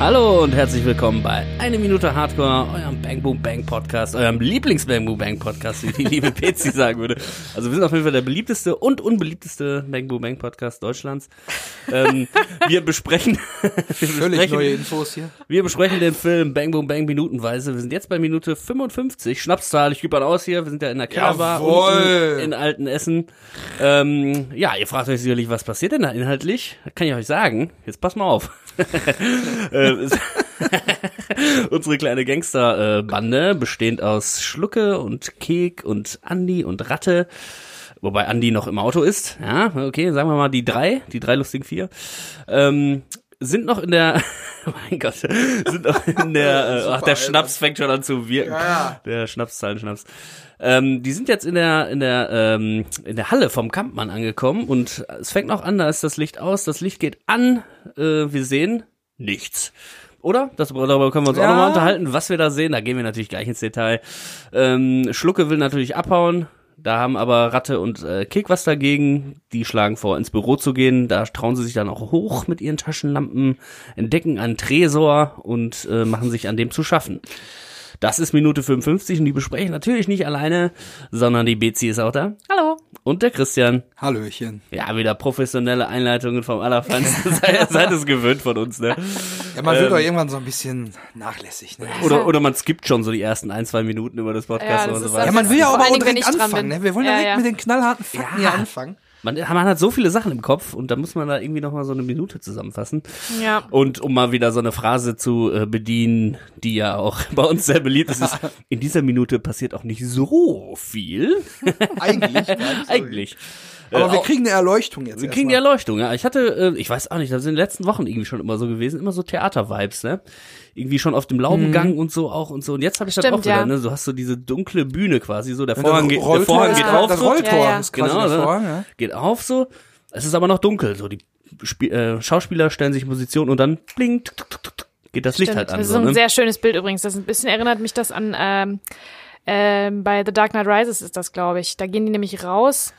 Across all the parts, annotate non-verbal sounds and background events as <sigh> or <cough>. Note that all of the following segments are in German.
Hallo und herzlich willkommen bei Eine Minute Hardcore, eurem Bang Boom Bang Podcast, eurem Lieblings Bang Boom Bang Podcast, wie die liebe <laughs> Pezi sagen würde. Also wir sind auf jeden Fall der beliebteste und unbeliebteste Bang Boom Bang Podcast Deutschlands. Ähm, wir besprechen, <laughs> wir Völlig besprechen, neue Infos hier. wir besprechen den Film Bang Boom Bang minutenweise. Wir sind jetzt bei Minute 55. Schnapszahl, ich gebe mal aus hier. Wir sind ja in der Kellerbar Jawohl. unten in Altenessen. Ähm, ja, ihr fragt euch sicherlich, was passiert denn da inhaltlich? Das kann ich euch sagen. Jetzt passt mal auf. Äh, <laughs> es- <laughs> Unsere kleine Gangsterbande, bestehend aus Schlucke und Kek und Andi und Ratte, wobei Andi noch im Auto ist, ja, okay, sagen wir mal die drei, die drei lustigen vier, ähm, sind noch in der, <laughs> mein Gott, sind noch in der, <laughs> äh, ach, der. Schnaps fängt schon an zu wirken. Ja. Der Schnapszahlenschnaps. Ähm, die sind jetzt in der, in der, ähm, in der Halle vom Kampmann angekommen und es fängt noch an, da ist das Licht aus, das Licht geht an, äh, wir sehen nichts. Oder? Das, darüber können wir uns auch Ja. nochmal unterhalten, was wir da sehen. Da gehen wir natürlich gleich ins Detail. Ähm, Schlucke will natürlich abhauen. Da haben aber Ratte und äh, Kick was dagegen. Die schlagen vor, ins Büro zu gehen. Da trauen sie sich dann auch hoch mit ihren Taschenlampen, entdecken einen Tresor und äh, machen sich an dem zu schaffen. Das ist Minute 55 und die besprechen natürlich nicht alleine, sondern die Bezi ist auch da. Hallo. Und der Christian. Hallöchen. Ja, wieder professionelle Einleitungen vom Allerfeinsten. <laughs> seid, seid es gewöhnt von uns, ne? Ja, man wird Ähm. doch irgendwann so ein bisschen nachlässig, ne? Oder, oder man skippt schon so die ersten ein, zwei Minuten über das Podcast Ja, das oder so weiter. Ja, man will ja auch wenn direkt anfangen, ne? Wir wollen ja Ja, direkt mit den knallharten Fakten Ja. hier anfangen. Man, man hat so viele Sachen im Kopf und da muss man da irgendwie noch mal so eine Minute zusammenfassen. Ja. Und um mal wieder so eine Phrase zu äh, bedienen, die ja auch <laughs> bei uns sehr beliebt ist, ist, <laughs> in dieser Minute passiert auch nicht so viel. <laughs> Eigentlich. Eigentlich. Aber Äh, wir auch- kriegen eine Erleuchtung jetzt. Wir kriegen die erstmal. Erleuchtung, ja. Ich hatte, äh, ich weiß auch nicht, das ist in den letzten Wochen irgendwie schon immer so gewesen, immer so Theater-Vibes, ne? Irgendwie schon auf dem Laubengang und so auch und so. Und jetzt habe ich das Stimmt, auch wieder, ja. ne? Du hast so diese dunkle Bühne quasi, so der Vorhang, geht, der Vorhang geht auf, Das so, Rolltor Ja, ja. ist quasi Genau, der ne? Vorhang, ja. geht auf so. Es ist aber noch dunkel, so die Spiel, äh, Schauspieler stellen sich in Position und dann bling, tuk, tuk, tuk, tuk, geht das Licht Stimmt. halt an. das ist So, ein ne? sehr schönes Bild übrigens. Das ist ein bisschen erinnert mich das an ähm, ähm, bei The Dark Knight Rises ist das, glaube ich. Da gehen die nämlich raus.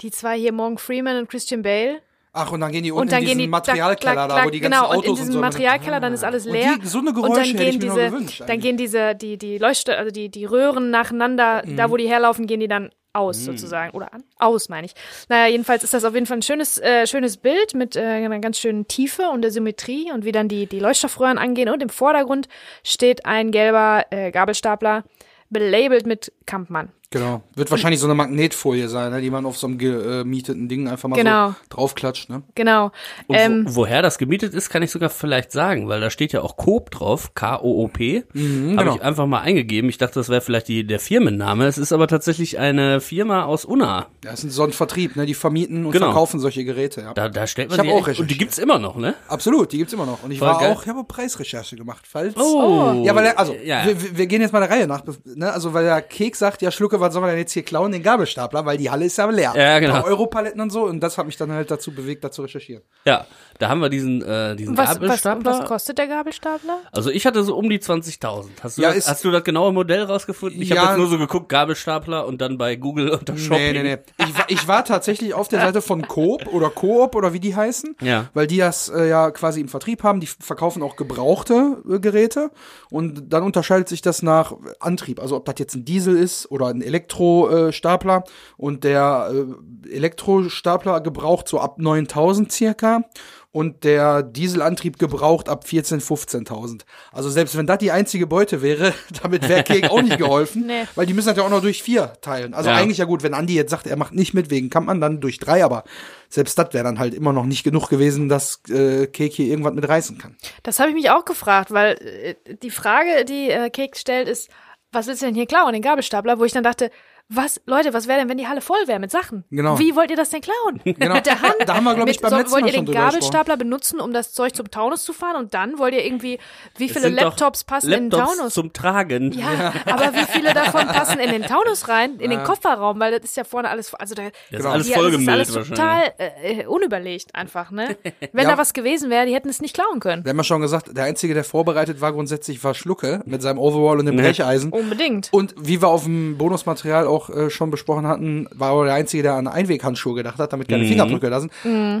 Die zwei hier, Morgan Freeman und Christian Bale. Ach, und dann gehen die unten Und dann in diesen die Materialkeller klack, da, klack, wo die ganzen genau, Autos und in diesem so Materialkeller dann ist alles Und leer. die- so eine und Geräusche dann hätte gehen ich mir noch diese, gewünscht dann gehen diese die die Leuchte, also die die Röhren nacheinander, Mhm. da wo die herlaufen, gehen die dann aus sozusagen oder an aus meine ich. Naja, jedenfalls ist das auf jeden Fall ein schönes äh, schönes Bild mit äh, einer ganz schönen Tiefe und der Symmetrie und wie dann die die Leuchtstoffröhren angehen und im Vordergrund steht ein gelber äh, Gabelstapler belabelt mit Kampmann. Genau. Wird wahrscheinlich so eine Magnetfolie sein, ne, die man auf so einem gemieteten Ding einfach mal Genau. so draufklatscht, ne? Genau. Und Ähm, wo, woher das gemietet ist, kann ich sogar vielleicht sagen, weil da steht ja auch Coop drauf, K-O-O-P. Mhm, Habe genau. ich einfach mal eingegeben. Ich dachte, das wäre vielleicht die, der Firmenname. Es ist aber tatsächlich eine Firma aus Unna. Das ist so ein Vertrieb, ne? Die vermieten und Genau. verkaufen solche Geräte, ja. Da, da stellt Ich man die auch echt- und die recherchiert. gibt's immer noch, ne? Absolut, die gibt's immer noch. Und ich Voll war geil. auch, ich habe Preisrecherche gemacht, falls. Oh. Ja, weil er, also, Ja. wir, wir- wir gehen jetzt mal der Reihe nach, ne? Also, weil der Keks sagt, ja, Schlucke, was soll man denn jetzt hier klauen? Den Gabelstapler, weil die Halle ist ja leer. Ja, genau. Europaletten und so, und das hat mich dann halt dazu bewegt, da zu recherchieren. Ja, da haben wir diesen, äh, diesen was, was, Gabelstapler. was kostet der Gabelstapler? also ich hatte so um die 20.000. Hast du, Ja, das, ist- hast du das genaue Modell rausgefunden? Ich Ja. habe jetzt nur so geguckt, Gabelstapler und dann bei Google unter Shopping. Nee, nee, nee. Ich war, ich war tatsächlich auf der Seite von Coop oder Coop oder wie die heißen. Ja. Weil die das äh, ja quasi im Vertrieb haben. Die verkaufen auch gebrauchte äh, Geräte. Und dann unterscheidet sich das nach Antrieb. Also ob das jetzt ein Diesel ist oder ein Elektrostapler. Und der äh, Elektrostapler gebraucht so ab 9000 circa. Und der Dieselantrieb gebraucht ab 14.000, 15.000. Also selbst wenn das die einzige Beute wäre, <laughs> damit wäre Kek auch nicht geholfen. <laughs> Nee. Weil die müssen das ja auch noch durch vier teilen. Also Ja. eigentlich ja gut, wenn Andi jetzt sagt, er macht nicht mit wegen Kampmann, dann durch drei, aber selbst das wäre dann halt immer noch nicht genug gewesen, dass äh, Kek hier irgendwas mit reißen kann. Das habe ich mich auch gefragt, weil äh, die Frage, die äh, Keks stellt, ist, was du denn hier klauen, den Gabelstapler? Wo ich dann dachte, was, Leute, was wäre denn, wenn die Halle voll wäre mit Sachen? Genau. Wie wollt ihr das denn klauen? Genau. Mit der Hand? Da haben wir, glaub ich, beim so, letzten Wollt Mal ihr schon den Gabelstapler benutzen, um das Zeug zum Taunus zu fahren? Und dann wollt ihr irgendwie, wie viele Laptops passen in den Laptops Taunus? zum Tragen. ja, aber wie viele davon passen in den Taunus rein, in den Kofferraum, weil das ist ja vorne alles, also da, Das ist Genau. alles die- das ist alles total äh, unüberlegt einfach, ne? <laughs> Wenn Ja. da was gewesen wäre, die hätten es nicht klauen können. Wir haben ja schon gesagt, der Einzige, der vorbereitet war, grundsätzlich war Schlucke mit seinem Overall und dem Brecheisen. Unbedingt. Und wie wir auf dem Bonusmaterial auch auch äh, schon besprochen hatten, war auch der Einzige, der an Einweghandschuhe gedacht hat, damit keine Mhm. Fingerabdrücke da sind.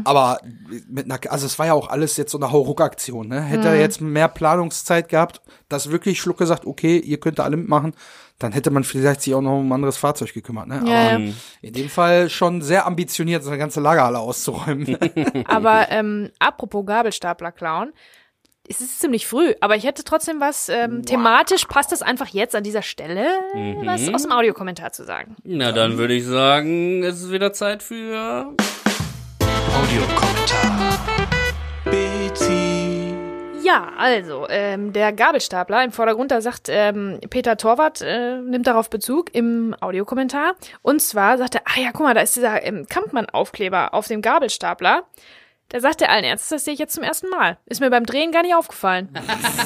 Aber mit einer, also es war ja auch alles jetzt so eine Hauruck-Aktion. Ne? Hätte er jetzt mehr Planungszeit gehabt, dass wirklich Schluck gesagt, okay, ihr könnt da alle mitmachen, dann hätte man vielleicht sich auch noch um ein anderes Fahrzeug gekümmert. Ne? Ja, Aber ja. in dem Fall schon sehr ambitioniert, so eine ganze Lagerhalle auszuräumen. <laughs> Aber <laughs> ähm, apropos Gabelstapler klauen, es ist ziemlich früh, aber ich hätte trotzdem was, ähm, thematisch passt das einfach jetzt an dieser Stelle, was aus dem Audiokommentar zu sagen. Na, dann würde ich sagen, es ist wieder Zeit für. Audiokommentar. Betty. Ja, also, ähm, der Gabelstapler im Vordergrund, da sagt ähm, Peter Torwart, äh, nimmt darauf Bezug im Audiokommentar. Und zwar sagt er, ah ja, guck mal, da ist dieser ähm, Kampmann-Aufkleber auf dem Gabelstapler. Da sagt er allen Ernstes, das sehe ich jetzt zum ersten Mal. Ist mir beim Drehen gar nicht aufgefallen.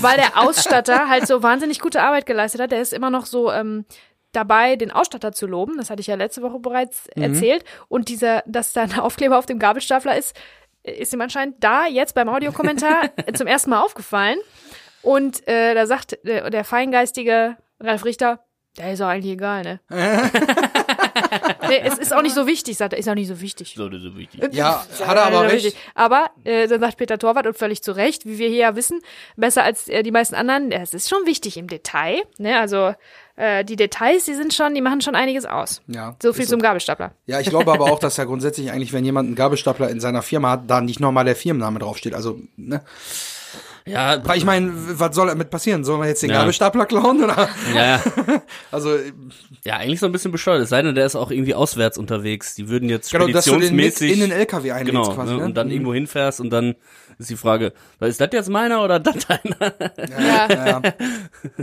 Weil der Ausstatter <laughs> halt so wahnsinnig gute Arbeit geleistet hat. Der ist immer noch so ähm, dabei, den Ausstatter zu loben. Das hatte ich ja letzte Woche bereits erzählt. Und dieser, dass da ein Aufkleber auf dem Gabelstapler ist, ist ihm anscheinend da jetzt beim Audiokommentar <laughs> zum ersten Mal aufgefallen. Und äh, da sagt der, der feingeistige Ralf Richter, der ist auch eigentlich egal, ne? <laughs> nee, es ist auch nicht so wichtig, sagt er, ist auch nicht so wichtig. So, so wichtig. ja, Ist <laughs> hat er aber so recht. wichtig. Aber äh, dann sagt Peter Torwart und völlig zu Recht, wie wir hier ja wissen, besser als äh, die meisten anderen, ja, es ist schon wichtig im Detail. Ne? Also äh, die Details, die sind schon, die machen schon einiges aus. Ja, So viel so. zum Gabelstapler. Ja, ich glaube aber <laughs> auch, dass ja grundsätzlich eigentlich, wenn jemand einen Gabelstapler in seiner Firma hat, da nicht nochmal der Firmenname draufsteht. Also, ne? Ja, Weil ich meine, was soll damit passieren? Sollen wir jetzt den Ja. Gabelstapler klauen? Oder? ja, <laughs> Also, ja, eigentlich so ein bisschen bescheuert. Es sei denn, der ist auch irgendwie auswärts unterwegs. Die würden jetzt genau, dass du den mit speditionsmäßig. in den LKW einlegst Genau, quasi. ne? Ne? und dann irgendwo hinfährst und dann ist die Frage, ist das jetzt meiner oder das <laughs> deiner? Ja. <laughs>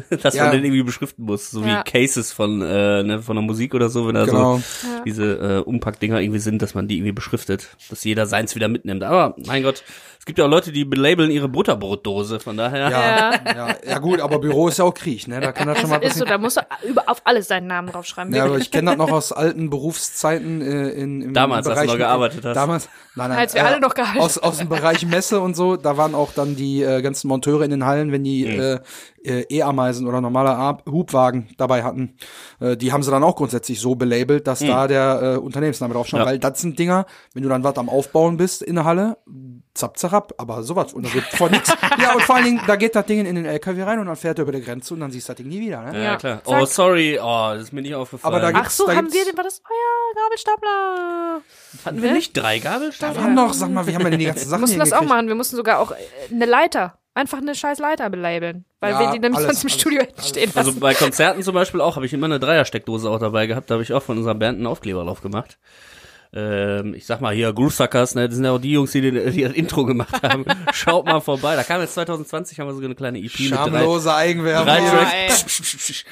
Ja, Dass Ja. man den irgendwie beschriften muss, so Ja. wie Cases von äh, ne, von der Musik oder so, wenn da Genau. so diese äh, Umpackdinger irgendwie sind, dass man die irgendwie beschriftet, dass jeder seins wieder mitnimmt. Aber mein Gott, es gibt ja auch Leute, die belabeln ihre Butterbrotdose, von daher. ja, ja. ja, gut, aber Büro ist ja auch Krieg, ne? Da kann das schon mal ist so, passieren. da musst du über, auf alles deinen Namen draufschreiben. Ja, aber ich kenne das noch aus alten Berufszeiten äh, in, im Damals, als du Bereich, noch gearbeitet hast. Damals, nein, nein, Als wir alle noch gearbeitet aus, aus dem Bereich Messe und so, da waren auch dann die äh, ganzen Monteure in den Hallen, wenn die Mhm. äh, äh, E-Ameisen oder normale A Hubwagen dabei hatten, äh, die haben sie dann auch grundsätzlich so belabelt, dass da der äh, Unternehmensname draufstand, Mhm. Ja. weil das sind Dinger, wenn du dann was am Aufbauen bist in der Halle, zapp, zapp, aber sowas und da wird von nix. Ja, und vor allen Dingen, da geht das Ding in den LKW rein und dann fährt er über die Grenze und dann siehst du das Ding nie wieder, ne? Ja, Ja. klar. Zack. Oh, sorry. Oh, das ist mir nicht aufgefallen. Aber da Ach so, Da haben gibt's- wir den, war das euer Gabelstapler? hatten wir nicht drei Gabelstapler? Wir haben doch, sag mal, wie haben wir denn die ganzen <laughs> Wir Sachen mussten hier das auch machen. Wir mussten sogar auch äh, eine Leiter, einfach eine scheiß Leiter belabeln. Weil Ja, wir die nämlich alles, sonst im alles, Studio hätten stehen Also lassen. bei Konzerten zum Beispiel auch, habe ich immer eine Dreiersteckdose auch dabei gehabt. Da habe ich auch von unserer Band einen Aufkleber drauf gemacht. Ähm, ich sag mal hier, Groove Suckers, ne, das sind ja auch die Jungs, die, die, die das Intro gemacht haben. <laughs> Schaut mal vorbei. Da kam jetzt 2020, haben wir so eine kleine EP mit drei, Schamlose Eigenwerbung. drei Tracks.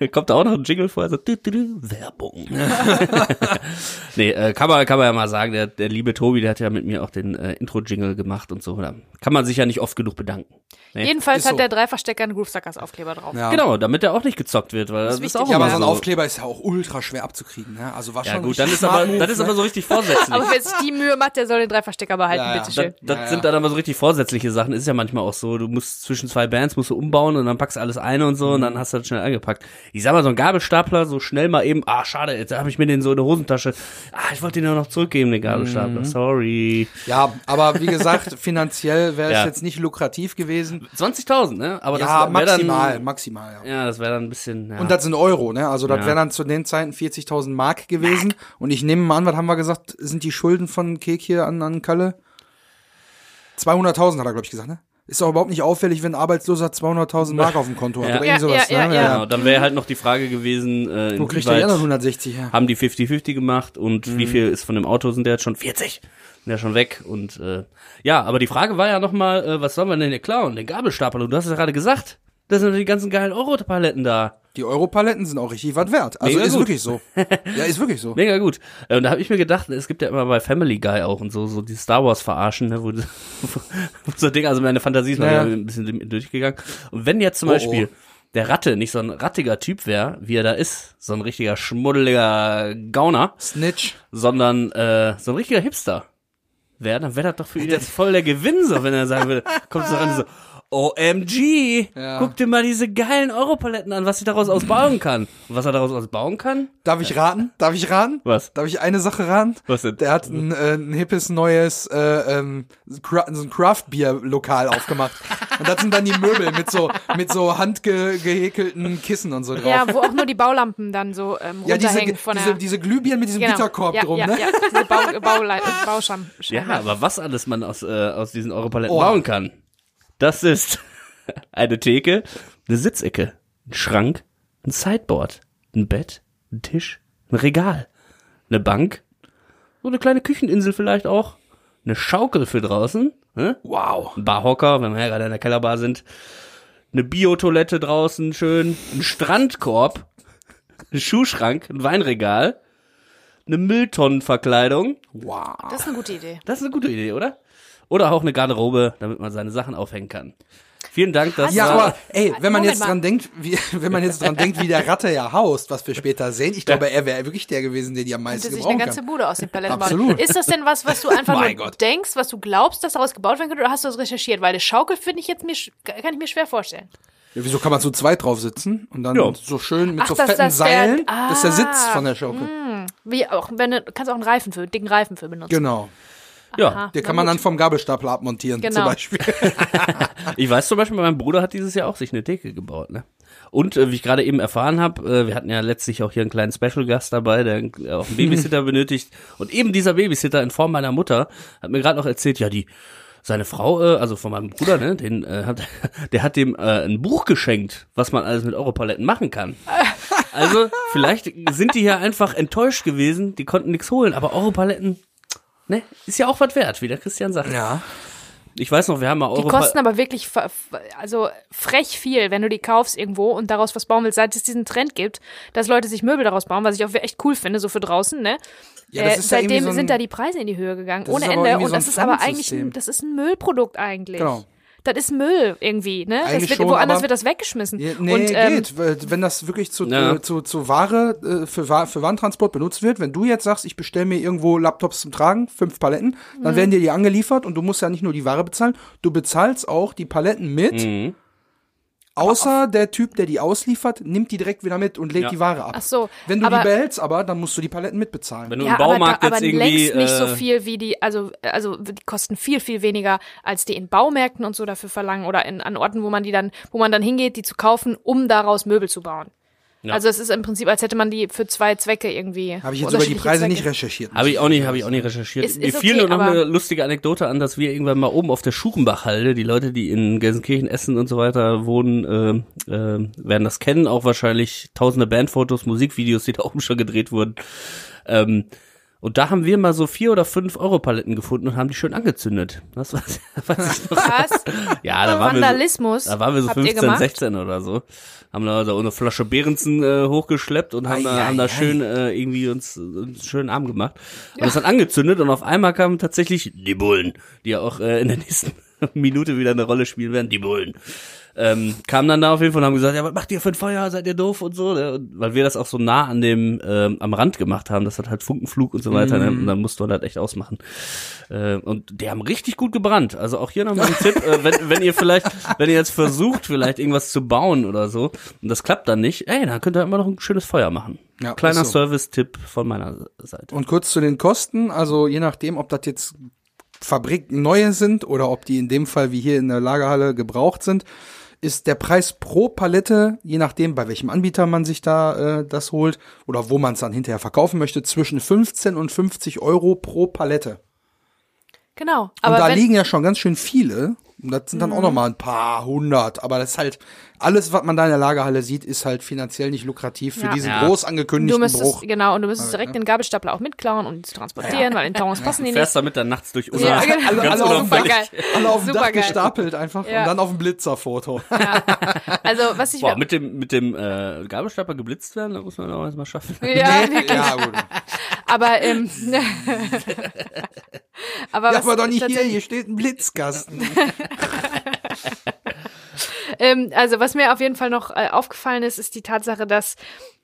<laughs> Kommt da auch noch ein Jingle vorher, so du, du, du, Werbung. <laughs> nee, äh, kann man, kann man ja mal sagen, der, der liebe Tobi, der hat ja mit mir auch den äh, Intro-Jingle gemacht und so. Da kann man sich ja nicht oft genug bedanken. Nee. Jedenfalls Ist hat so. der Dreifachstecker einen Groove Suckers Aufkleber drauf. Ja. Genau, damit er auch nicht gezockt wird, weil das, ist, wichtig. auch Ja, aber so ein. Aufkleber ist ja auch ultra schwer abzukriegen, ne? Also war Ja schon gut, dann ist aber, Move, das ist ne? aber so richtig vorsätzlich. Aber wer sich die Mühe macht, der soll den Dreifachstecker behalten, Ja, ja. Das, bitteschön. das Ja, ja. sind dann aber so richtig vorsätzliche Sachen. Ist ja manchmal auch so, du musst zwischen zwei Bands musst du umbauen und dann packst du alles ein und so und Mhm. dann hast du das schnell eingepackt. Ich sag mal, so ein Gabelstapler, so schnell mal eben, ah, schade, jetzt habe ich mir den so in der Hosentasche. Ah, ich wollte den ja noch zurückgeben, den Mhm. Gabelstapler. Sorry. Ja, aber wie gesagt, <laughs> finanziell wäre es Ja. jetzt nicht lukrativ gewesen. 20.000, ne? Aber ja, das wär maximal, Dann, maximal, ja. ja, das wäre dann ein bisschen, ja. Und das sind Euro, ne? Also das Ja. wären dann zu den Zeiten 40.000 Mark gewesen. Und ich nehme mal an, was haben wir gesagt, sind die Schulden von Kek hier an, an Kalle? 200.000 hat er, glaube ich, gesagt, ne? Ist doch überhaupt nicht auffällig, wenn ein Arbeitsloser 200.000 Mark <laughs> auf dem Konto hat. Ja. Oder Ja, sowas, ja, ne? ja, genau, dann wäre halt noch die Frage gewesen, äh, Wo kriegt der die inwieweit anderen 160 her? haben die 50-50 gemacht und Mhm. wie viel ist von dem Auto, sind der jetzt schon 40? Sind ja schon weg und äh, ja, aber die Frage war ja nochmal, äh, was sollen wir denn hier klauen? Den Gabelstapler, du hast es ja gerade gesagt. Das sind die ganzen geilen Europaletten da. Die Europaletten sind auch richtig was wert. Also Mega ist gut. wirklich so. Ja, ist wirklich so. <laughs> Mega gut. Und da habe ich mir gedacht, es gibt ja immer bei Family Guy auch und so, so die Star Wars verarschen, ne, wo, wo <laughs> so Ding, also meine Fantasie ist mal Ja. wieder ein bisschen durchgegangen. Und wenn jetzt zum Oh, Beispiel oh. der Ratte nicht so ein rattiger Typ wäre, wie er da ist, so ein richtiger schmuddeliger Gauner, Snitch. sondern äh, so ein richtiger Hipster wäre, dann wäre das doch für ihn jetzt voll der Gewinn, so wenn er sagen würde, <laughs> kommt so ran so, OMG! Ja. Guck dir mal diese geilen Europaletten an, was ich daraus ausbauen kann. Und was er daraus ausbauen kann? Darf ich raten? Darf ich raten? Was? Darf ich eine Sache raten? Was denn? Der hat ein, äh, ein hippes neues äh, ähm, so ein Craft-Bier-Lokal aufgemacht. Und das sind dann die Möbel mit so mit so handgehäkelten Kissen und so drauf. Ja, wo auch nur die Baulampen dann so ähm, Ja, diese, runterhängen von diese, der... diese Glühbirnen mit diesem genau. Gitterkorb ja, drum, ja, ne? Ja, diese Bau, Bauscham. Ja, aber was alles man aus, äh, aus diesen Europaletten Oh. bauen kann. Das ist <laughs> eine Theke, eine Sitzecke, ein Schrank, ein Sideboard, ein Bett, ein Tisch, ein Regal, eine Bank, so eine kleine Kücheninsel vielleicht auch, eine Schaukel für draußen, ne? Wow. ein Barhocker, wenn wir ja gerade in der Kellerbar sind, eine Biotoilette draußen schön, ein Strandkorb, ein Schuhschrank, ein Weinregal, eine Mülltonnenverkleidung, Wow. Das ist eine gute Idee. das ist eine gute Idee, oder? Oder auch eine Garderobe, damit man seine Sachen aufhängen kann. Vielen Dank, dass Ja, aber ey, wenn man jetzt dran denkt, wie, <laughs> wenn man jetzt dran denkt, wie der Ratte ja haust, was wir später sehen, ich glaube, er wäre wirklich der gewesen, der die am meisten sich eine gebrauchen ganze kann. Bude aus den Paletten Absolut. bauen. Ist das denn was, was du einfach <laughs> nur Gott. denkst, was du glaubst, dass daraus gebaut werden könnte, oder hast du das recherchiert? Weil eine Schaukel finde ich jetzt mir, kann ich mir schwer vorstellen. Ja, wieso kann man zu zweit drauf sitzen und dann Ja. so schön mit Ach, so fetten das der- Seilen, das ist der Sitz Ah. von der Schaukel. Wie auch, wenn du kannst auch einen Reifen für, dicken Reifen für benutzen. Genau. Ja, Aha, Der kann man gut. dann vom Gabelstapler abmontieren, zum Genau. Beispiel. <laughs> ich weiß zum Beispiel, mein Bruder hat dieses Jahr auch sich eine Theke gebaut, ne? Und äh, wie ich gerade eben erfahren habe, äh, wir hatten ja letztlich auch hier einen kleinen Special-Gast dabei, der auch einen Babysitter <laughs> benötigt. Und eben dieser Babysitter in Form meiner Mutter hat mir gerade noch erzählt, ja, die seine Frau, äh, also von meinem Bruder, ne, den äh, hat, <laughs> der hat dem äh, ein Buch geschenkt, was man alles mit Europaletten machen kann. Also vielleicht sind die hier einfach enttäuscht gewesen, die konnten nichts holen, aber Europaletten, ne, ist ja auch was wert, wie der Christian sagt. Ja. Ich weiß noch, wir haben mal Die Europa kosten aber wirklich also frech viel, wenn du die kaufst irgendwo und daraus was bauen willst. Seit es diesen Trend gibt, dass Leute sich Möbel daraus bauen, was ich auch echt cool finde, so für draußen, ne? Ja, das äh, ist ja seitdem so ein- sind da die Preise in die Höhe gegangen, ohne Ende. Und so das ist aber eigentlich, ein, das ist ein Müllprodukt eigentlich. Genau. Das ist Müll irgendwie, ne? Eigentlich das wird, schon, woanders aber- wird das weggeschmissen. Ja, nee, und, ähm, geht. Wenn das wirklich zu, Ja. äh, zu, zu Ware, äh, für, Wa- für Warentransport benutzt wird, wenn du jetzt sagst, ich bestelle mir irgendwo Laptops zum Tragen, fünf Paletten, Mhm. dann werden dir die angeliefert und du musst ja nicht nur die Ware bezahlen, du bezahlst auch die Paletten mit, Mhm. Außer der Typ, der die ausliefert, nimmt die direkt wieder mit und legt Ja. die Ware ab. Ach so, Wenn du aber- die behältst aber, dann musst du die Paletten mitbezahlen. Wenn du ja, im Baumarkt aber, da, jetzt aber irgendwie. längst nicht so äh, viel wie die, also, also die kosten viel, viel weniger, als die in Baumärkten und so dafür verlangen oder in, an Orten, wo man die dann, wo man dann hingeht, die zu kaufen, um daraus Möbel zu bauen. Ja. Also es ist im Prinzip, als hätte man die für zwei Zwecke irgendwie. Habe ich jetzt über die Preise Zwecke. nicht recherchiert. Habe ich auch nicht, habe ich auch nicht recherchiert. Ist- Mir ist fiel okay, nur noch eine lustige Anekdote an, dass wir irgendwann mal oben auf der Schuchenbachhalde, die Leute, die in Gelsenkirchen, Essen und so weiter wohnen, äh, äh, werden das kennen, auch wahrscheinlich tausende Bandfotos, Musikvideos, die da <laughs> oben schon gedreht wurden. Ähm, und da haben wir mal so vier oder fünf Euro-Paletten gefunden und haben die schön angezündet. Das weiß, <laughs> weiß ich noch. Was? Ja, da waren wir so, Vandalismus. da waren wir so habt ihr 15, gemacht? 16 oder so. Haben da so eine Flasche Behrensen äh, hochgeschleppt und haben, da, Ei, haben da ei, schön äh, irgendwie uns, uns schönen Abend gemacht. Und das hat angezündet und auf einmal kamen tatsächlich die Bullen, die ja auch äh, in der nächsten <laughs> Minute wieder eine Rolle spielen werden, die Bullen. Ähm, kamen dann da auf jeden Fall und haben gesagt, ja, was macht ihr für ein Feuer, seid ihr doof und so, ne? und, weil wir das auch so nah an dem, ähm, am Rand gemacht haben, das hat halt Funkenflug und so weiter, ne? und dann musste man das echt ausmachen. Äh, und die haben richtig gut gebrannt. Also auch hier nochmal ein Tipp, äh, wenn, wenn ihr vielleicht, wenn ihr jetzt versucht, vielleicht irgendwas zu bauen oder so, und das klappt dann nicht, ey, dann könnt ihr immer noch ein schönes Feuer machen. Ja, Kleiner so. Service-Tipp von meiner Seite. Und kurz zu den Kosten, also je nachdem, ob das jetzt Fabrik neue sind oder ob die in dem Fall wie hier in der Lagerhalle gebraucht sind, ist der Preis pro Palette, je nachdem, bei welchem Anbieter man sich da äh, das holt oder wo man es dann hinterher verkaufen möchte, zwischen 15 und 50 Euro pro Palette. Genau. Und Aber da wenn, liegen ja schon ganz schön viele. Und das sind dann auch noch mal ein paar hundert. Aber das ist halt, alles, was man da in der Lagerhalle sieht, ist halt finanziell nicht lukrativ für Ja. diesen Ja. groß du angekündigten müsstest, Bruch. genau, und du müsstest direkt den Gabelstapler auch mitklauen und zu transportieren, weil in Towns passen die nicht. Fährst damit dann nachts durch Ja, Unna. genau. <laughs> Alle, Ganz alle, auf dem unauffällig. Dach, alle auf dem Dach gestapelt einfach Ja. und dann auf dem Blitzerfoto. Also was ich Boah, mit dem, mit dem äh, Gabelstapler geblitzt werden, das muss man auch erstmal schaffen. ja, ja, gut. Aber ähm, <laughs> aber Ja, aber doch nicht hier, hier steht ein Blitzkasten. <laughs> Ähm, also was mir auf jeden Fall noch äh, aufgefallen ist, ist die Tatsache, dass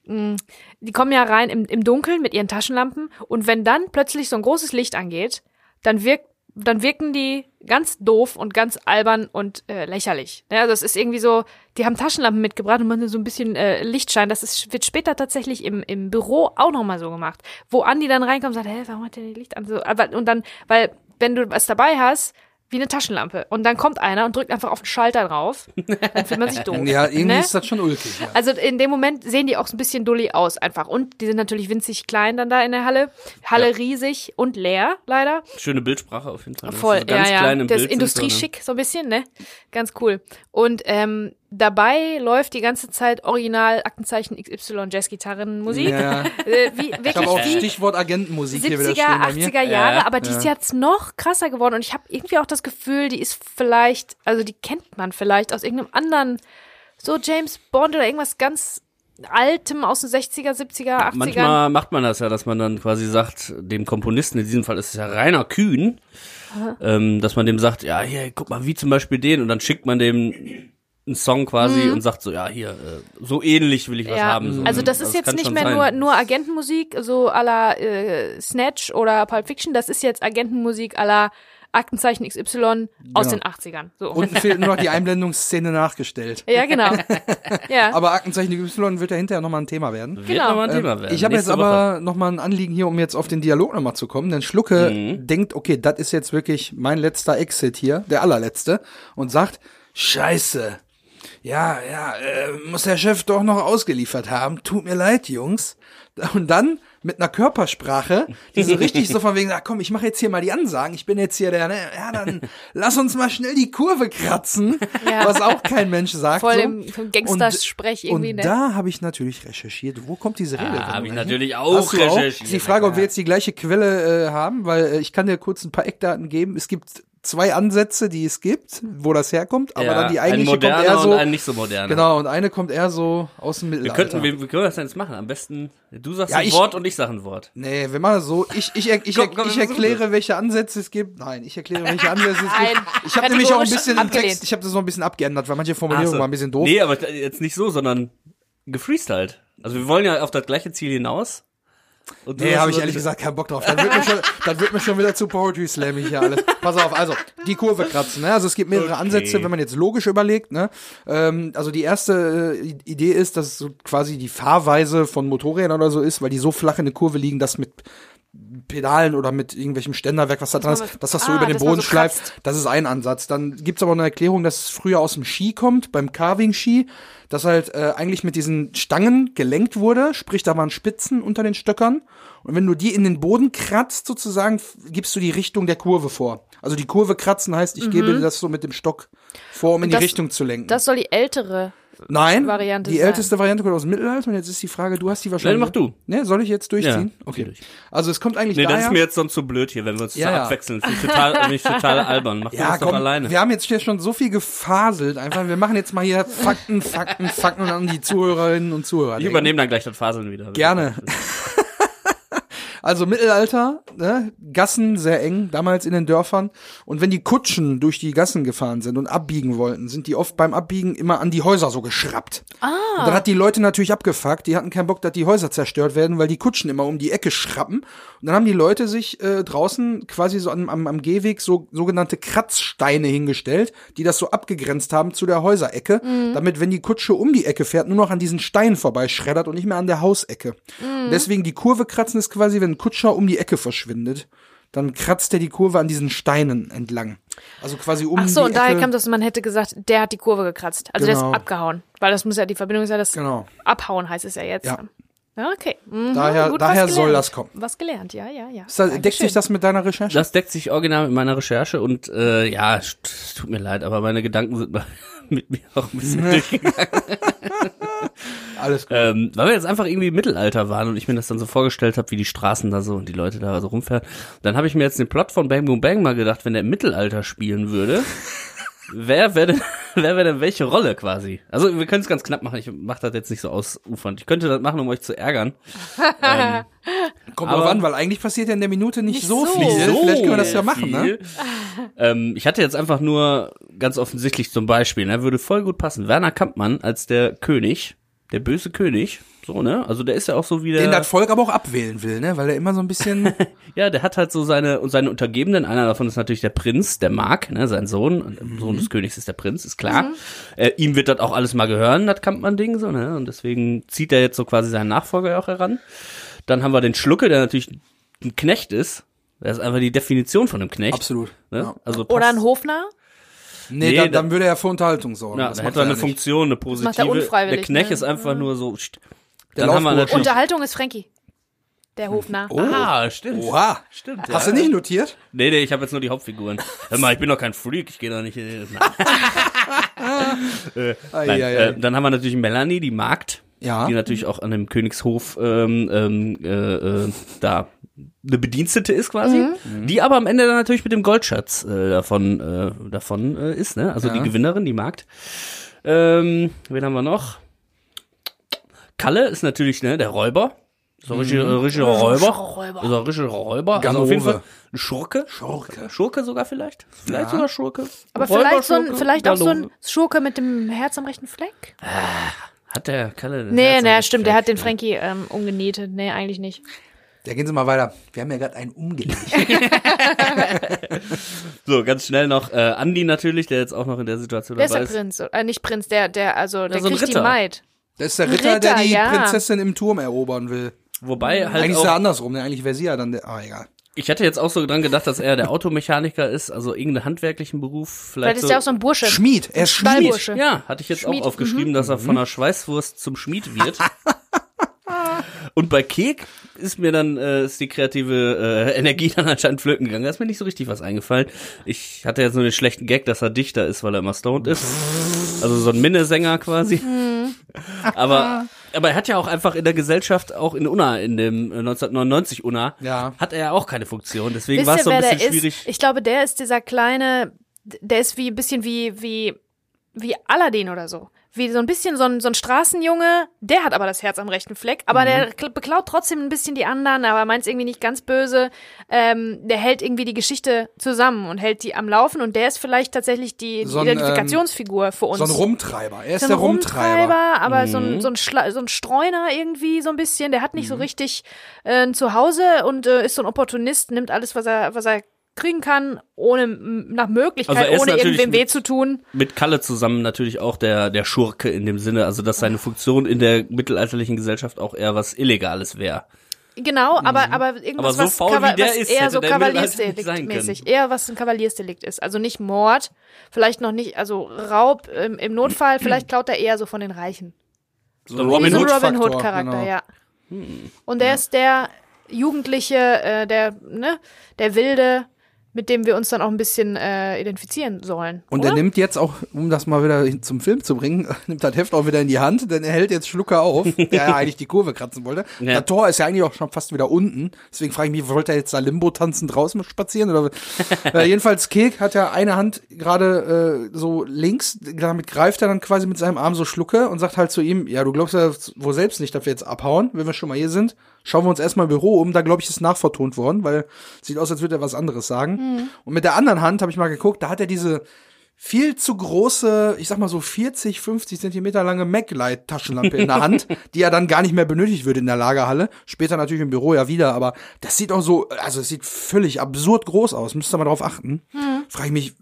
mh, die kommen ja rein im, im Dunkeln mit ihren Taschenlampen und wenn dann plötzlich so ein großes Licht angeht, dann wirkt dann wirken die ganz doof und ganz albern und äh, lächerlich. Ja, also es ist irgendwie so, die haben Taschenlampen mitgebracht und man so ein bisschen äh, Lichtschein. Das ist, wird später tatsächlich im, im Büro auch nochmal so gemacht. Wo Andi dann reinkommt und sagt, hä, warum hat der Licht an? So, aber, und dann, weil, wenn du was dabei hast, wie eine Taschenlampe. Und dann kommt einer und drückt einfach auf den Schalter drauf. Dann fühlt man sich <laughs> doof. Ja, irgendwie ne? ist das schon ulkig. Ja. Also in dem Moment sehen die auch so ein bisschen dulli aus einfach. Und die sind natürlich winzig klein dann da in der Halle. Halle riesig und leer, leider. Schöne Bildsprache auf jeden Fall. Das Voll, ist ganz ja, klein ja. im Das ist Bild sind so, ne? industrieschick, so ein bisschen, ne? Ganz cool. Und ähm, dabei läuft die ganze Zeit original Aktenzeichen XY Jazzgitarrenmusik. Ja. Äh, wie, Ich habe auch wie Stichwort Agentenmusik hier wieder 70er, stehen bei mir. 80er Jahre, Ja, aber die ja. ist jetzt noch krasser geworden und ich habe irgendwie auch das Gefühl, die ist vielleicht, also die kennt man vielleicht aus irgendeinem anderen, so James Bond oder irgendwas ganz Altem aus den 60er, 70er, 80er. Manchmal macht man das ja, dass man dann quasi sagt, dem Komponisten, in diesem Fall ist es ja Rainer Kühn, ähm, dass man dem sagt, ja, hier, guck mal, wie zum Beispiel den, und dann schickt man dem einen Song quasi und sagt so, ja, hier, äh, so ähnlich will ich was Mhm. Ja, haben. So, also ne? das ist jetzt kann nicht schon mehr sein. nur, nur Agentenmusik, so à la äh, Snatch oder Pulp Fiction, das ist jetzt Agentenmusik à la Aktenzeichen XY aus Genau. den 80ern. So. Unten fehlt nur noch die <laughs> Einblendungsszene nachgestellt. ja, genau. <laughs> ja. Aber Aktenzeichen Y wird ja hinterher nochmal ein Thema werden. Wird Genau. nochmal ein Thema werden. Ich habe jetzt aber nochmal ein Anliegen hier, um jetzt auf den Dialog nochmal zu kommen. Denn Schlucke Mhm. denkt, okay, das ist jetzt wirklich mein letzter Exit hier, der allerletzte, und sagt, scheiße. Ja, ja, äh, muss der Chef doch noch ausgeliefert haben. Tut mir leid, Jungs. Und dann mit einer Körpersprache, die so richtig so <laughs> von wegen, ach komm, ich mache jetzt hier mal die Ansagen. Ich bin jetzt hier der, ne, ja, dann lass uns mal schnell die Kurve kratzen, Ja. was auch kein Mensch sagt. Voll so. im, im Gangstersprech irgendwie, Und ne? da habe ich natürlich recherchiert, wo kommt diese Rede? Ah, habe ich natürlich auch recherchiert. Ist die Frage, ob wir jetzt die gleiche Quelle äh, haben, weil äh, ich kann dir kurz ein paar Eckdaten geben. Es gibt zwei Ansätze, die es gibt, wo das herkommt, aber ja, dann die ein eigentliche kommt moderner eher so. und ein nicht so moderner. Genau, und eine kommt eher so aus dem Wir Mittelalter. könnten, wie, wie können wir das denn jetzt machen? Am besten, du sagst Ja, ein ich- Wort und ich sag ein Wort. Nee, wir machen das so. Ich, ich, ich, ich, Komm, komm, ich wir erkläre, welche Ansätze es gibt. Nein, ich erkläre, welche Ansätze es Nein, gibt. Ich habe nämlich auch ein bisschen im. Text, ich habe das noch ein bisschen abgeändert, weil manche Formulierungen so. waren ein bisschen doof. Nee, aber jetzt nicht so, sondern gefreestylt. Also wir wollen ja auf das gleiche Ziel hinaus. Und Nee, habe ich ehrlich gesagt keinen Bock drauf. Dann wird, mir schon, dann wird mir schon wieder zu Poetry Slammig hier alles. Pass auf, also die Kurve kratzen. Ne? Also es gibt mehrere Okay. Ansätze, wenn man jetzt logisch überlegt. Ne? Ähm, also die erste äh, Idee ist, dass es so quasi die Fahrweise von Motorrädern oder so ist, weil die so flach in der Kurve liegen, dass mit Pedalen oder mit irgendwelchem Ständerwerk, was da dran ist, dass das so ah, über den Boden so schleift. kratzt. Das ist ein Ansatz. Dann gibt's aber eine Erklärung, dass es früher aus dem Ski kommt, beim Carving-Ski, dass halt äh, eigentlich mit diesen Stangen gelenkt wurde, sprich da waren Spitzen unter den Stöckern. Und wenn du die in den Boden kratzt, sozusagen, gibst du die Richtung der Kurve vor. Also die Kurve kratzen heißt, ich gebe das so mit dem Stock vor, um in die Mhm. das- Richtung zu lenken. Das soll die ältere. Nein, Variante die sein. älteste Variante kommt aus dem Mittelalter und jetzt ist die Frage, du hast die wahrscheinlich. Nein, mach du. Ne, soll ich jetzt durchziehen? Ja, okay. durch. Also es kommt eigentlich Nee, daher. das ist mir jetzt sonst so blöd hier, wenn wir uns Ja, so ja. abwechseln. Das ist total, <laughs> bin ich total albern. Mach Ja, das doch komm, alleine. wir haben jetzt hier schon so viel gefaselt. Einfach, wir machen jetzt mal hier Fakten, Fakten, Fakten und an die Zuhörerinnen und Zuhörer. ich übernehme dann gleich das Faseln wieder. Gerne. Also Mittelalter, ne? Gassen sehr eng, damals in den Dörfern. Und wenn die Kutschen durch die Gassen gefahren sind und abbiegen wollten, sind die oft beim Abbiegen immer an die Häuser so geschraubt. Ah. Und dann hat die Leute natürlich abgefuckt. Die hatten keinen Bock, dass die Häuser zerstört werden, weil die Kutschen immer um die Ecke schrappen. Und dann haben die Leute sich äh, draußen quasi so am, am, am Gehweg so sogenannte Kratzsteine hingestellt, die das so abgegrenzt haben zu der Häuserecke, damit, wenn die Kutsche um die Ecke fährt, nur noch an diesen Steinen vorbeischreddert und nicht mehr an der Hausecke. Und Deswegen die Kurve kratzen ist quasi, wenn ein Kutscher um die Ecke verschwindet, dann kratzt er die Kurve an diesen Steinen entlang. Also quasi um Ach so, die und daher Ecke. kam das, man hätte gesagt, der hat die Kurve gekratzt. Also der Genau. ist abgehauen. Weil das muss ja, die Verbindung ist ja das Genau. Abhauen heißt es ja jetzt. Ja. Okay. Mhm, Daher- gut, daher soll das kommen. Was gelernt, ja, ja, ja. Ist da, deckt sich das mit deiner Recherche? Das deckt sich original mit meiner Recherche und äh, ja, es tut mir leid, aber meine Gedanken sind <laughs> mit mir auch ein bisschen durchgegangen. <laughs> Alles gut. Ähm, weil wir jetzt einfach irgendwie im Mittelalter waren und ich mir das dann so vorgestellt habe, wie die Straßen da so und die Leute da so rumfahren. Dann habe ich mir jetzt den Plot von Bang Boom Bang mal gedacht, wenn der im Mittelalter spielen würde. <laughs> Wer wäre denn, <laughs> wer wäre denn welche Rolle quasi? Also wir können es ganz knapp machen, ich mache das jetzt nicht so ausufernd. Ich könnte das machen, um euch zu ärgern. <laughs> ähm, Kommt aber- drauf an, weil eigentlich passiert ja in der Minute nicht, Nicht so so. viel. Vielleicht können wir das ja machen, ne? viel. ähm, ich hatte jetzt einfach nur ganz offensichtlich zum Beispiel, ne, würde voll gut passen. Werner Kampmann als der König, der böse König. So, ne? Also der ist ja auch so wie Den der. das Volk aber auch abwählen will, ne? Weil er immer so ein bisschen. <laughs> Ja, der hat halt so seine und seine Untergebenen. Einer davon ist natürlich der Prinz, der Mark, ne, sein Sohn. Der Sohn des Königs ist der Prinz, ist klar. Äh, ihm wird das auch alles mal gehören, das Kampmann-Ding so, ne? Und deswegen zieht er jetzt so quasi seinen Nachfolger auch heran. Dann haben wir den Schlucke, der natürlich ein Knecht ist. Das ist einfach die Definition von einem Knecht. Absolut. Ne? Ja. Also Oder ein Hofner? Nee, Nee, dann, da- dann würde er für Unterhaltung sorgen. Ja, Das hätte er eine nicht. Funktion, eine macht er positive. unfreiwillig, der Knecht ne? ist einfach nur so. st- Der Dann haben wir. Unterhaltung ist Frankie. Der Hofner. Ah, stimmt. Oha. Stimmt. Hast ja. du nicht notiert? Nee, nee, ich habe jetzt nur die Hauptfiguren. Hör mal, ich bin doch kein Freak, ich gehe doch nicht. in- <laughs> äh, Ei, nein, ei, ei. äh, dann haben wir natürlich Melanie, die Magd, Ja. die natürlich auch an dem Königshof ähm, ähm, äh, äh, da eine Bedienstete ist quasi, Mhm. die aber am Ende dann natürlich mit dem Goldschatz äh, davon äh, davon äh, ist, ne? Also Ja. die Gewinnerin, die Magd. Ähm, wen haben wir noch? Kalle ist natürlich ne der Räuber. So ein richtiger, Mhm. richtiger Räuber. Räuber. Ist ein richtiger Räuber. Also auf jeden Ganove. Fall ein Schurke. Schurke. Schurke sogar vielleicht? Vielleicht Ja. sogar Schurke. Aber Räuber, vielleicht, so ein, vielleicht auch so ein Ganove. Schurke mit dem Herz am rechten Fleck? Hat der Kalle. das Nee, nee, stimmt, der Fleck? hat den Frankie ähm, umgenietet. Nee, eigentlich nicht. Ja, gehen Sie mal weiter. Wir haben ja gerade einen umgelegt. <laughs> <laughs> So, ganz schnell noch äh, Andi natürlich, der jetzt auch noch in der Situation Wer ist dabei der Prinz? Äh, nicht Prinz, der, der, also, der so ein kriegt die Ritter. Maid. Das ist der Ritter, der Ritter, die ja. Prinzessin im Turm erobern will. Wobei halt Eigentlich ist er auch, andersrum, ne? Eigentlich wäre sie ja dann der. Ah, egal. ich hätte jetzt auch so dran gedacht, dass er der Automechaniker ist, also irgendeinen handwerklichen Beruf. Vielleicht, Vielleicht ist so, der auch so ein Bursche. Schmied. Er ist Schmied. Ja, hatte ich jetzt Schmied, auch aufgeschrieben, dass er von der Schweißwurst zum Schmied wird. <laughs> Und bei Kek ist mir dann äh, ist die kreative äh, Energie <laughs> dann anscheinend flöten gegangen. Da ist mir nicht so richtig was eingefallen. Ich hatte jetzt nur den schlechten Gag, dass er Dichter ist, weil er immer stoned ist. Also so ein Minnesänger quasi. <laughs> aber aber er hat ja auch einfach in der Gesellschaft, auch in Unna, in dem äh, 1999 Unna, Ja. hat er ja auch keine Funktion. Deswegen war es so ein bisschen ist? schwierig. Ich glaube, der ist dieser kleine, der ist wie ein bisschen wie, wie, wie Aladdin oder so. Wie so ein bisschen so ein, so ein Straßenjunge, der hat aber das Herz am rechten Fleck, aber der Mhm. kl- beklaut trotzdem ein bisschen die anderen, aber meint es irgendwie nicht ganz böse. Ähm, der hält irgendwie die Geschichte zusammen und hält die am Laufen und der ist vielleicht tatsächlich die, die So ein, ähm, Identifikationsfigur für uns. So ein Rumtreiber. Er ist So ein der Rumtreiber. aber so Mhm. ein, so, ein Schla so ein Streuner irgendwie so ein bisschen. Der hat nicht Mhm. so richtig äh, ein Zuhause und äh, ist so ein Opportunist, nimmt alles, was er, was er kriegen kann, ohne nach Möglichkeit, Also ohne irgendwem weh zu tun. mit Kalle zusammen natürlich auch der, der Schurke in dem Sinne, also dass seine Funktion in der mittelalterlichen Gesellschaft auch eher was Illegales wäre. Genau, aber, aber irgendwas, Mhm. Aber so was, faul der was ist, eher so im Kavaliersdelikt-mäßig. Eher was ein Kavaliersdelikt ist. Also nicht Mord, vielleicht noch nicht, also Raub ähm, im Notfall, vielleicht klaut er eher so von den Reichen. So ein Robin so Hood-Faktor, Robin Hood-Charakter, genau. ja. Und der ist der Jugendliche, äh, der, ne, der Wilde, mit dem wir uns dann auch ein bisschen äh, identifizieren sollen. Und oder? er nimmt jetzt auch, um das mal wieder zum Film zu bringen, <laughs> nimmt das Heft auch wieder in die Hand, denn er hält jetzt Schlucker auf, <laughs> der ja eigentlich die Kurve kratzen wollte. Ja. Der Tor ist ja eigentlich auch schon fast wieder unten. Deswegen frage ich mich, wollte er jetzt da Limbo tanzen draußen spazieren? Oder? <laughs> äh, jedenfalls, Kek hat ja eine Hand gerade äh, so links, damit greift er dann quasi mit seinem Arm so Schlucke und sagt halt zu ihm, ja, du glaubst ja wohl selbst nicht, dass wir jetzt abhauen, wenn wir schon mal hier sind. Schauen wir uns erstmal im Büro um. Da, glaube ich, ist nachvertont worden, weil sieht aus, als würde er was anderes sagen. Und mit der anderen Hand habe ich mal geguckt, da hat er diese viel zu große, ich sag mal so 40, 50 Zentimeter lange Maglite-Taschenlampe in der Hand, <laughs> die er dann gar nicht mehr benötigt würde in der Lagerhalle. Später natürlich im Büro ja wieder, aber das sieht auch so, also es sieht völlig absurd groß aus. Müsst ihr mal drauf achten. Frage ich mich,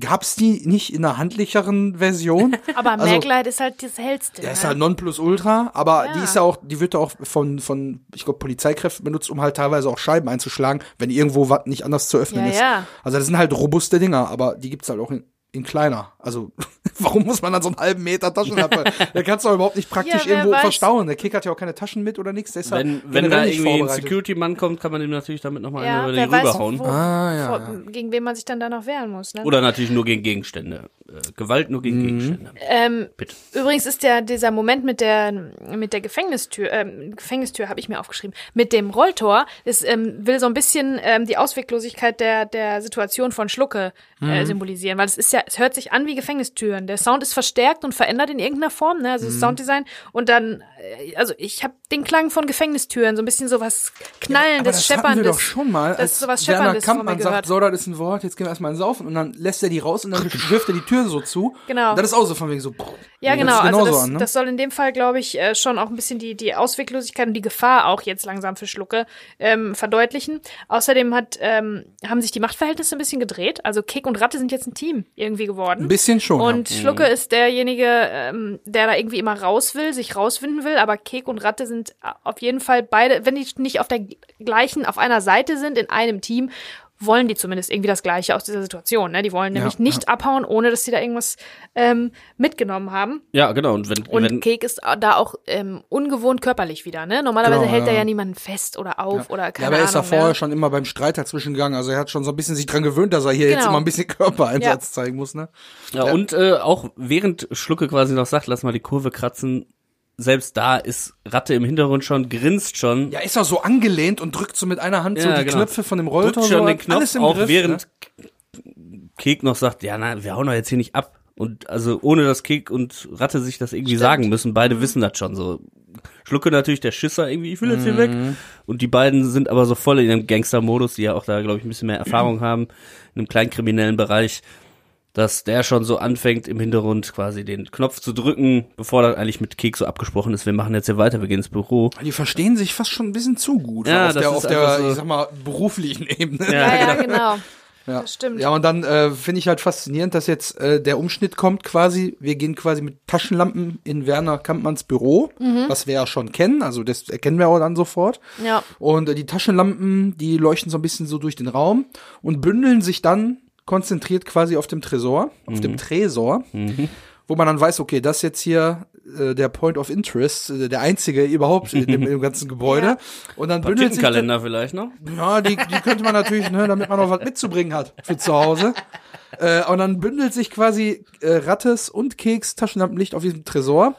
gab's die nicht in einer handlicheren Version? <laughs> Aber Also- Maglite ist halt das hellste. Der ist ne? halt Nonplusultra, aber Ja. die ist ja auch, die wird ja auch von, von, ich glaube, Polizeikräften benutzt, um halt teilweise auch Scheiben einzuschlagen, wenn irgendwo was nicht anders zu öffnen Ja, ist. ja. Also das sind halt robuste Dinger, aber die gibt's halt auch in, in kleiner. Also <laughs> warum muss man dann so einen halben Meter Taschenlampe? <laughs> der kannst du auch überhaupt nicht praktisch Ja, irgendwo weiß. verstauen. Der Kick hat ja auch keine Taschen mit oder nichts. Ist Wenn, wenn da irgendwie ein. Security-Mann kommt, kann man ihm natürlich damit nochmal ja, über wer den weiß, rüberhauen. wo, Ah, ja, vor, gegen wen man sich dann da noch wehren muss. Ne? Oder natürlich nur gegen Gegenstände. Äh, Gewalt nur Mhm. gegen Gegenstände. Ähm, Bitte. Übrigens ist der dieser Moment mit der mit der Gefängnistür, ähm, Gefängnistür habe ich mir aufgeschrieben, mit dem Rolltor, das ähm, will so ein bisschen ähm, die Ausweglosigkeit der der Situation von Schlucke äh, symbolisieren, weil es ist ja, es hört sich an wie Gefängnistüren. Der Sound ist verstärkt und verändert in irgendeiner Form, ne? Also das Sounddesign und dann, äh, also ich habe den Klang von Gefängnistüren, so ein bisschen sowas knallendes, das hatten wir schepperndes. doch schon mal, das als ist sowas schepperndes Kampmann sagt, so, das ist ein Wort, jetzt gehen wir erstmal saufen und dann lässt er die raus und dann <laughs> wirft er die Tür so zu. Genau. Und das ist auch so von wegen so. pff, Ja, genau. sich Also das, an, ne? das soll in dem Fall, glaube ich, äh, schon auch ein bisschen die, die Ausweglosigkeit und die Gefahr auch jetzt langsam für Schlucke ähm, verdeutlichen. Außerdem hat, ähm, haben sich die Machtverhältnisse ein bisschen gedreht. Also Kek und Ratte sind jetzt ein Team irgendwie geworden. Ein bisschen schon. Und ja. Schlucke ist derjenige, ähm, der da irgendwie immer raus will, sich rauswinden will, aber Kek und Ratte sind auf jeden Fall beide, wenn die nicht auf der gleichen, auf einer Seite sind, in einem Team, wollen die zumindest irgendwie das Gleiche aus dieser Situation. Ne? Die wollen nämlich Ja, nicht abhauen, ohne dass sie da irgendwas ähm, mitgenommen haben. Ja, genau. Und wenn, Und wenn Kek ist da auch ähm, ungewohnt körperlich wieder. Ne? Normalerweise Genau, hält er ja. ja niemanden fest oder auf oder Ja, keine aber er ist da Ahnung. vorher ne? schon immer beim Streit dazwischen gegangen. Also er hat schon so ein bisschen sich dran gewöhnt, dass er hier jetzt Genau. immer ein bisschen Körpereinsatz zeigen muss, ne? Ja, und äh, auch während Schlucke quasi noch sagt, lass mal die Kurve kratzen, selbst da ist Ratte im Hintergrund schon, grinst schon, Ja, ist er so angelehnt und drückt so mit einer Hand so Ja, die genau. Knöpfe von dem Rolltor drückt schon so, den Knopf, alles im auch Griff, während ne? Kek noch sagt, ja, na, wir hauen doch jetzt hier nicht ab. Und also ohne dass Kek und Ratte sich das irgendwie sagen müssen, beide wissen das schon so. Schlucke natürlich der Schisser irgendwie, ich will jetzt hier Mhm. weg. Und die beiden sind aber so voll in dem Gangster-Modus, die ja auch da, glaube ich, ein bisschen mehr Erfahrung haben, in einem kleinkriminellen Bereich, dass der schon so anfängt, im Hintergrund quasi den Knopf zu drücken, bevor das eigentlich mit Kek so abgesprochen ist, wir machen jetzt hier weiter, wir gehen ins Büro. Die verstehen sich fast schon ein bisschen zu gut. Ja, auf das der, ist auf der so- ich sag mal, beruflichen Ebene. Ja, ja, genau. Ja. Das stimmt. Ja, und dann äh, finde ich halt faszinierend, dass jetzt äh, der Umschnitt kommt quasi. Wir gehen quasi mit Taschenlampen in Werner Kampmanns Büro, Mhm. was wir ja schon kennen. Also das erkennen wir auch dann sofort. Ja. Und äh, die Taschenlampen, die leuchten so ein bisschen so durch den Raum und bündeln sich dann konzentriert quasi auf dem Tresor, auf dem Tresor, wo man dann weiß, okay, das ist jetzt hier äh, der Point of Interest, äh, der einzige überhaupt in dem, <laughs> im ganzen Gebäude. Ja. Und dann bündelt sich Kalender vielleicht noch? ja, die, die könnte man natürlich, ne, damit man noch was mitzubringen hat für zu Hause. Äh, und dann bündelt sich quasi äh, Rattes und Keks Taschenlampenlicht auf diesem Tresor.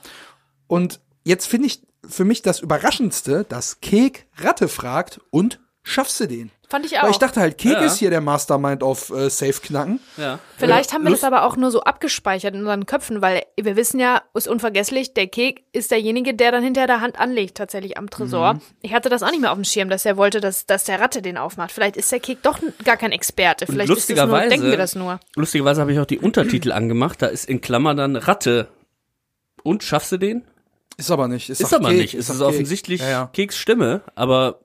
Und jetzt finde ich für mich das Überraschendste, dass Kek Ratte fragt und schaffst du den? Fand ich auch. Weil ich dachte halt, Kek Ja. ist hier der Mastermind auf äh, Safe knacken. Ja. Vielleicht haben wir Lust- das aber auch nur so abgespeichert in unseren Köpfen, weil wir wissen ja, ist unvergesslich, der Kek ist derjenige, der dann hinter der Hand anlegt, tatsächlich am Tresor. Mhm. Ich hatte das auch nicht mehr auf dem Schirm, dass er wollte, dass, dass der Ratte den aufmacht. Vielleicht ist der Kek doch gar kein Experte. Vielleicht ist das nur, lustigerweise- denken wir das nur. Lustigerweise habe ich auch die Untertitel angemacht. Da ist in Klammer dann Ratte. Und schaffst du den? Ist aber nicht. Ist, Ist aber Kek, nicht. Es doch ist offensichtlich Ja, ja. Keks Stimme, aber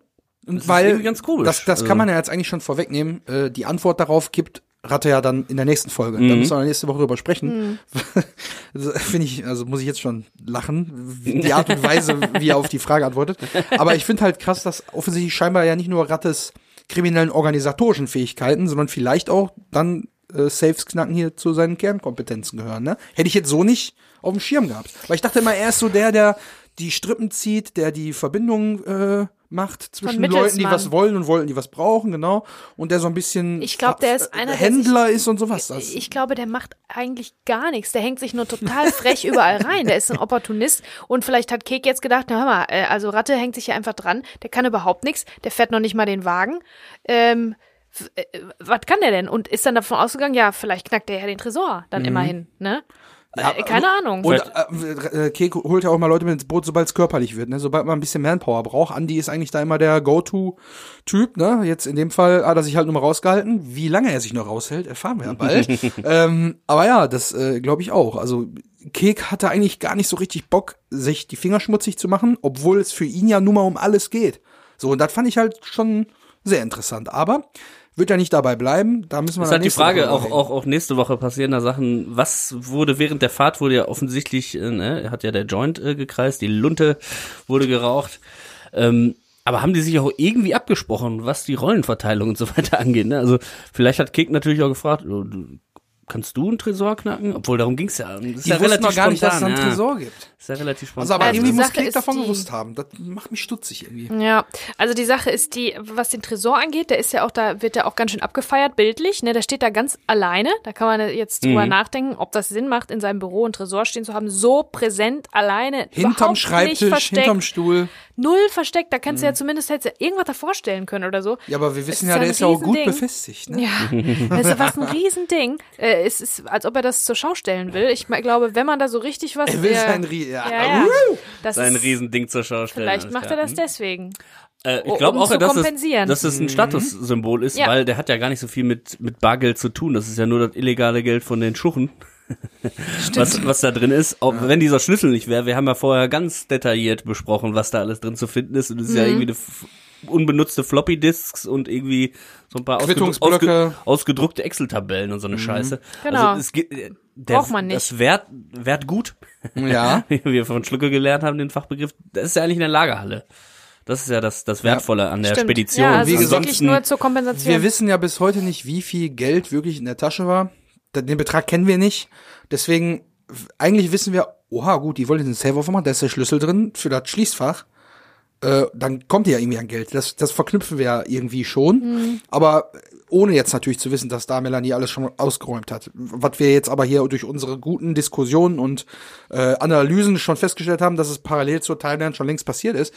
Und ist weil irgendwie ganz komisch. Das, das Also- kann man ja jetzt eigentlich schon vorwegnehmen. Äh, die Antwort darauf gibt Ratte ja dann in der nächsten Folge. Mhm. Da müssen wir nächste Woche drüber sprechen. <laughs> Also, Finde ich, also muss ich jetzt schon lachen, die Art und Weise, wie er auf die Frage antwortet. Aber ich finde halt krass, dass offensichtlich scheinbar ja nicht nur Rattes kriminellen organisatorischen Fähigkeiten, sondern vielleicht auch dann äh, Safes knacken hier zu seinen Kernkompetenzen gehören. Ne? Hätte ich jetzt so nicht auf dem Schirm gehabt. Weil ich dachte immer, er ist so der, der die Strippen zieht, der die Verbindung äh, macht zwischen Leuten, die was wollen und wollen, die was brauchen, genau. Und der so ein bisschen Ich glaub, der ist äh, einer, Händler ist und sowas. Das, Ich glaube, der macht eigentlich gar nichts. Der hängt sich nur total frech <laughs> überall rein. Der ist ein Opportunist. Und vielleicht hat Kek jetzt gedacht, na hör mal, äh, also Ratte hängt sich hier einfach dran. Der kann überhaupt nichts. Der fährt noch nicht mal den Wagen. Ähm, äh, was kann der denn? Und ist dann davon ausgegangen, ja, vielleicht knackt der ja den Tresor dann immerhin, ne? Äh, keine Ahnung. Und äh, äh, Kek holt ja auch mal Leute mit ins Boot, sobald es körperlich wird. Ne? Sobald man ein bisschen Manpower braucht. Andy ist eigentlich da immer der Go-To-Typ. Ne? Jetzt in dem Fall hat er sich halt nur mal rausgehalten. Wie lange er sich noch raushält, erfahren wir ja bald. <laughs> ähm, aber ja, das äh, glaube ich auch. Also Kek hatte eigentlich gar nicht so richtig Bock, sich die Finger schmutzig zu machen, obwohl es für ihn ja nun mal um alles geht. So, und das fand ich halt schon sehr interessant. Aber wird ja nicht dabei bleiben. Da müssen wir ist dann halt die Frage, auch, auch, auch nächste Woche passieren da Sachen. Was wurde während der Fahrt, wurde ja offensichtlich, äh, ne, er hat ja der Joint äh, gekreist, die Lunte wurde geraucht. Ähm, aber haben die sich auch irgendwie abgesprochen, was die Rollenverteilung und so weiter <laughs> angeht? Ne? Also vielleicht hat Kek natürlich auch gefragt, oh, du, kannst du einen Tresor knacken? Obwohl darum ging's ja. Das ist Die ja wussten relativ noch gar nicht, dass es spontan, einen ja. Tresor gibt. Ist ja relativ spontan. Also aber Also irgendwie die muss ist davon die- gewusst haben. Das macht mich stutzig irgendwie. Ja, also die Sache ist die, was den Tresor angeht, der ist ja auch, da wird ja auch ganz schön abgefeiert, bildlich, ne, der steht da ganz alleine, da kann man jetzt Mhm. drüber nachdenken, ob das Sinn macht, in seinem Büro einen Tresor stehen zu haben, so präsent, alleine, Hinterm Schreibtisch, hinterm Stuhl. Null versteckt, da kannst du ja zumindest hättest du irgendwas davor stellen können oder so. Ja, aber wir wissen ja, ja der ist ja auch gut befestigt. Ne? Ja, das <laughs> ist was ein Riesending. Äh, es ist, als ob er das zur Schau stellen will. Ich glaube, wenn man da so richtig was. Er will sein Rie ja. ja, ja. Das sein ist, Riesending zur Schau stellen. Vielleicht macht er das deswegen. Äh, ich um glaube auch, zu dass es, dass es ein Statussymbol ist, Ja. weil der hat ja gar nicht so viel mit, mit Bargeld zu tun. Das ist ja nur das illegale Geld von den Schuchen. Was, was da drin ist. Auch wenn dieser Schlüssel nicht wäre, wir haben ja vorher ganz detailliert besprochen, was da alles drin zu finden ist. Und es ist Mhm. ja irgendwie eine unbenutzte Floppy Disks und irgendwie so ein paar ausgedruck, ausge, ausgedruckte Excel-Tabellen und so eine Scheiße. Genau. Also es geht, äh, der, Braucht man nicht. Das Wert, Wert gut, Ja. <laughs> wie wir von Schlucke gelernt haben, den Fachbegriff, das ist ja eigentlich eine Lagerhalle. Das ist ja das, das Wertvolle an der Stimmt. Spedition. Ja, also Wie gesagt, wirklich nur zur Kompensation. Wir wissen ja bis heute nicht, wie viel Geld wirklich in der Tasche war. Den Betrag kennen wir nicht. Deswegen, eigentlich wissen wir, oha, gut, die wollen den Safe aufmachen, da ist der Schlüssel drin für das Schließfach. Äh, dann kommt ja irgendwie an Geld. Das, das verknüpfen wir ja irgendwie schon. Mhm. Aber ohne jetzt natürlich zu wissen, dass da Melanie alles schon ausgeräumt hat. Was wir jetzt aber hier durch unsere guten Diskussionen und äh, Analysen schon festgestellt haben, dass es parallel zur Timeline schon längst passiert ist.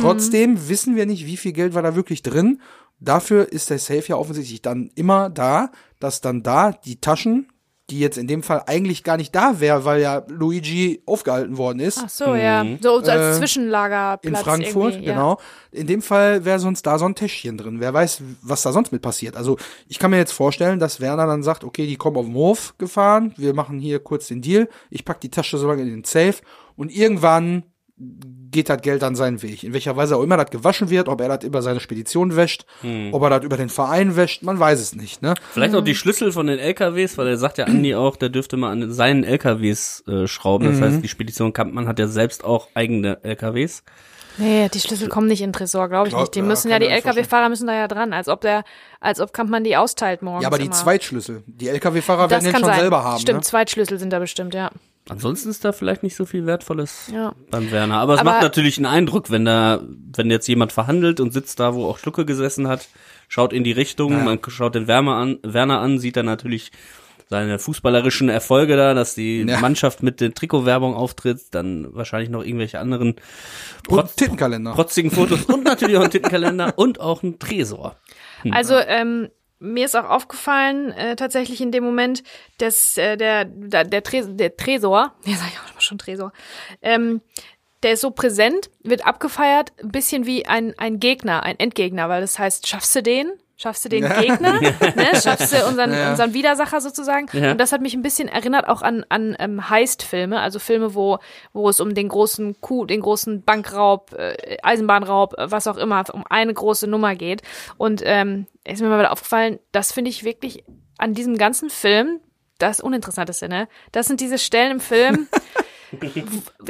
Trotzdem wissen wir nicht, wie viel Geld war da wirklich drin. Dafür ist der Safe ja offensichtlich dann immer da, dass dann da die Taschen, die jetzt in dem Fall eigentlich gar nicht da wäre, weil ja Luigi aufgehalten worden ist. Ach so, ja. So als Äh, Zwischenlagerplatz. In Frankfurt, ja. genau. In dem Fall wäre sonst da so ein Täschchen drin. Wer weiß, was da sonst mit passiert. Also ich kann mir jetzt vorstellen, dass Werner dann sagt, okay, die kommen auf den Hof gefahren, wir machen hier kurz den Deal, ich pack die Tasche so lange in den Safe und irgendwann geht das Geld dann seinen Weg. In welcher Weise auch immer das gewaschen wird, ob er das über seine Spedition wäscht, ob er das über den Verein wäscht, man weiß es nicht. Ne? Vielleicht auch die Schlüssel von den LKWs, weil er sagt ja Andi auch, der dürfte mal an seinen LKWs äh, schrauben. Das heißt, die Spedition Kampmann hat ja selbst auch eigene LKWs. Nee, die Schlüssel kommen nicht in den Tresor, glaube ich Glaub- nicht. Die ja, müssen kann ja, die. LKW-Fahrer müssen da ja dran, als ob der, als ob Kampmann die austeilt morgens. Ja, aber die immer. Zweitschlüssel, die LKW-Fahrer das werden den kann schon sein. selber haben. Stimmt, Ne? Zweitschlüssel sind da bestimmt, ja. Ansonsten ist da vielleicht nicht so viel Wertvolles Ja. beim Werner. Aber es Aber- macht natürlich einen Eindruck, wenn da, wenn jetzt jemand verhandelt und sitzt da, wo auch Schlucke gesessen hat, schaut in die Richtung, man schaut den Werner an, Werner an, sieht dann natürlich seine fußballerischen Erfolge da, dass die Ja. Mannschaft mit der Trikotwerbung auftritt, dann wahrscheinlich noch irgendwelche anderen Und Tittenkalender. protzigen Fotos und natürlich auch ein Tittenkalender und auch ein Tresor. Also ähm, mir ist auch aufgefallen, äh, tatsächlich in dem Moment, dass äh, der, der, der, Tres der Tresor, <laughs> ja sag ich auch schon Tresor, ähm, der ist so präsent, wird abgefeiert, ein bisschen wie ein, ein Gegner, ein Endgegner, weil das heißt, schaffst du den? Schaffst du den Gegner? <laughs> ne? Schaffst du unseren, unseren Widersacher sozusagen? Und das hat mich ein bisschen erinnert auch an, an ähm, Heist-Filme, also Filme, wo, wo es um den großen Coup, den großen Bankraub, äh, Eisenbahnraub, äh, was auch immer, um eine große Nummer geht. Und ähm, ist mir mal wieder aufgefallen, das finde ich wirklich an diesem ganzen Film das Uninteressanteste, ne? Das sind diese Stellen im Film, <laughs>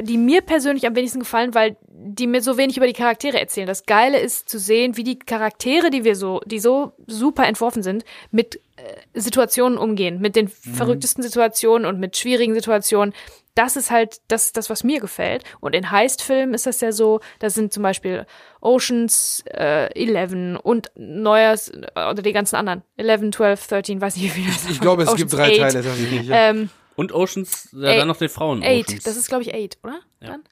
die mir persönlich am wenigsten gefallen, weil die mir so wenig über die Charaktere erzählen. Das Geile ist zu sehen, wie die Charaktere, die wir so, die so super entworfen sind, mit äh, Situationen umgehen, mit den verrücktesten Situationen und mit schwierigen Situationen. Das ist halt das, das was mir gefällt. Und in Heist-Filmen ist das ja so, da sind zum Beispiel Oceans äh, 11 und Neues, äh, oder die ganzen anderen. 11, 12, 13, weiß nicht, wie viele das Ich glaube, es Oceans gibt drei 8. Teile. tatsächlich, ja. Ähm, Und Oceans, ja, Eight. dann noch den Frauen Eight, Oceans. das ist glaube ich Eight, oder? Dann?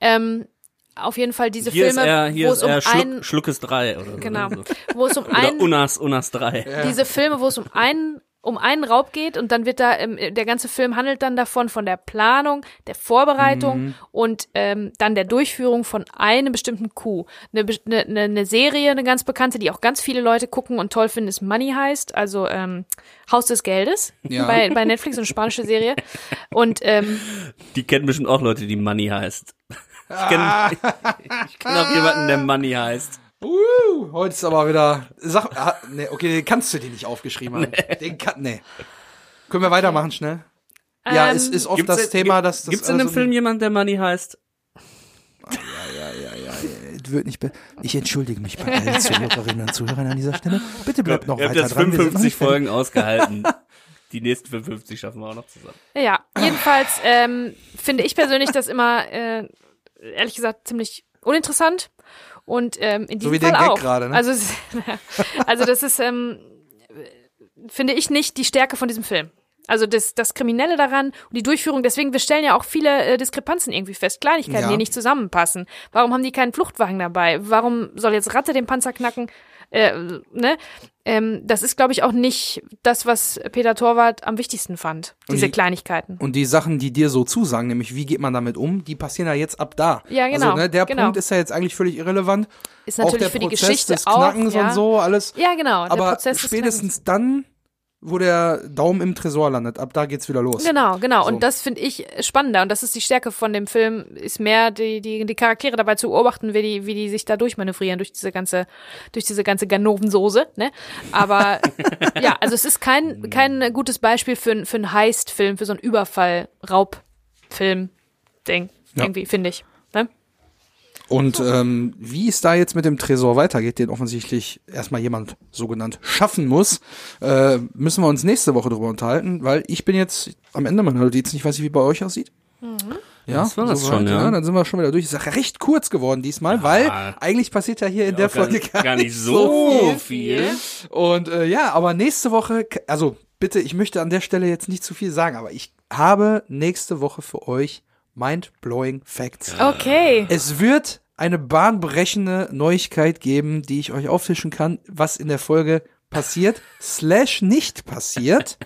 Ähm, auf jeden Fall diese hier Filme, ist er, hier wo ist es um er Schluck, einen, Schluckes 3 oder so. genau, wo es um Oder einen, Unas, Unas 3. diese Filme, wo es um einen um einen Raub geht und dann wird da, ähm, der ganze Film handelt dann davon, von der Planung, der Vorbereitung Mhm. und ähm, dann der Durchführung von einem bestimmten Coup. Eine, eine, eine eine Serie, eine ganz bekannte, die auch ganz viele Leute gucken und toll finden, ist Money heißt, also ähm, Haus des Geldes <laughs> Ja. bei, bei Netflix, so eine spanische Serie. Und ähm, Die kennen bestimmt auch Leute, die Money heißt. Ich kenne <laughs> ich kenn auch jemanden, der Money heißt. Uh, heute ist aber wieder. Sag, ah, nee, okay, den kannst du dir nicht aufgeschrieben haben. Den kann, nee. Können wir weitermachen schnell? Ja, Ähm, es ist oft das in- Thema, dass das. Gibt's in dem also- Film jemanden, der Money heißt? Es wird nicht be ich entschuldige mich bei allen Zuhörerinnen und Zuhörern an dieser Stelle. Bitte bleibt noch Ihr habt weiter jetzt dran. wir sind noch 55 nicht fertig. Folgen ausgehalten. Die nächsten 55 schaffen wir auch noch zusammen. Ja, jedenfalls ähm, finde ich persönlich das immer, äh, ehrlich gesagt, ziemlich uninteressant. Und ähm, in diesem wie Fall Gag auch. gerade, ne? Also, <laughs> also das ist, ähm, finde ich, nicht die Stärke von diesem Film. Also das, das Kriminelle daran und die Durchführung, deswegen, wir stellen ja auch viele äh, Diskrepanzen irgendwie fest, Kleinigkeiten, Ja. die nicht zusammenpassen. Warum haben die keinen Fluchtwagen dabei? Warum soll jetzt Ratte den Panzer knacken? Äh, ne? ähm, das ist, glaube ich, auch nicht das, was Peter Torwart am wichtigsten fand. Diese die- Kleinigkeiten. Und die Sachen, die dir so zusagen, nämlich wie geht man damit um, die passieren ja jetzt ab da. Ja, genau, Also, ne, der genau. Punkt ist ja jetzt eigentlich völlig irrelevant. Ist auch natürlich der für die Prozess Geschichte des auch. Knackens ja. und so, alles. Ja, genau. Aber spätestens dann wo der Daumen im Tresor landet. Ab da geht's wieder los. Genau, genau. So. Und das finde ich spannender. Und das ist die Stärke von dem Film, ist mehr die, die, die Charaktere dabei zu beobachten, wie die, wie die sich da durchmanövrieren, durch diese ganze, durch diese ganze Ganovensoße, ne? Aber, <laughs> ja, also es ist kein, kein gutes Beispiel für, für einen Heist-Film, für so einen Überfall-Raub-Film-Ding. Ja. Irgendwie, finde ich. Und ähm, wie es da jetzt mit dem Tresor weitergeht, den offensichtlich erstmal jemand sogenannt schaffen muss, äh, müssen wir uns nächste Woche drüber unterhalten, weil ich bin jetzt am Ende meiner Notizen. Ich weiß nicht, wie bei euch aussieht. Ja, Das war das soweit, schon, ja. Dann sind wir schon wieder durch. Ist ja recht kurz geworden diesmal, weil eigentlich passiert ja hier in der gar, Folge gar nicht so viel. Und äh, ja, aber nächste Woche, also bitte, ich möchte an der Stelle jetzt nicht zu viel sagen, aber ich habe nächste Woche für euch mind-blowing Facts. Okay. Es wird eine bahnbrechende Neuigkeit geben, die ich euch auftischen kann, was in der Folge passiert, <laughs> slash nicht passiert.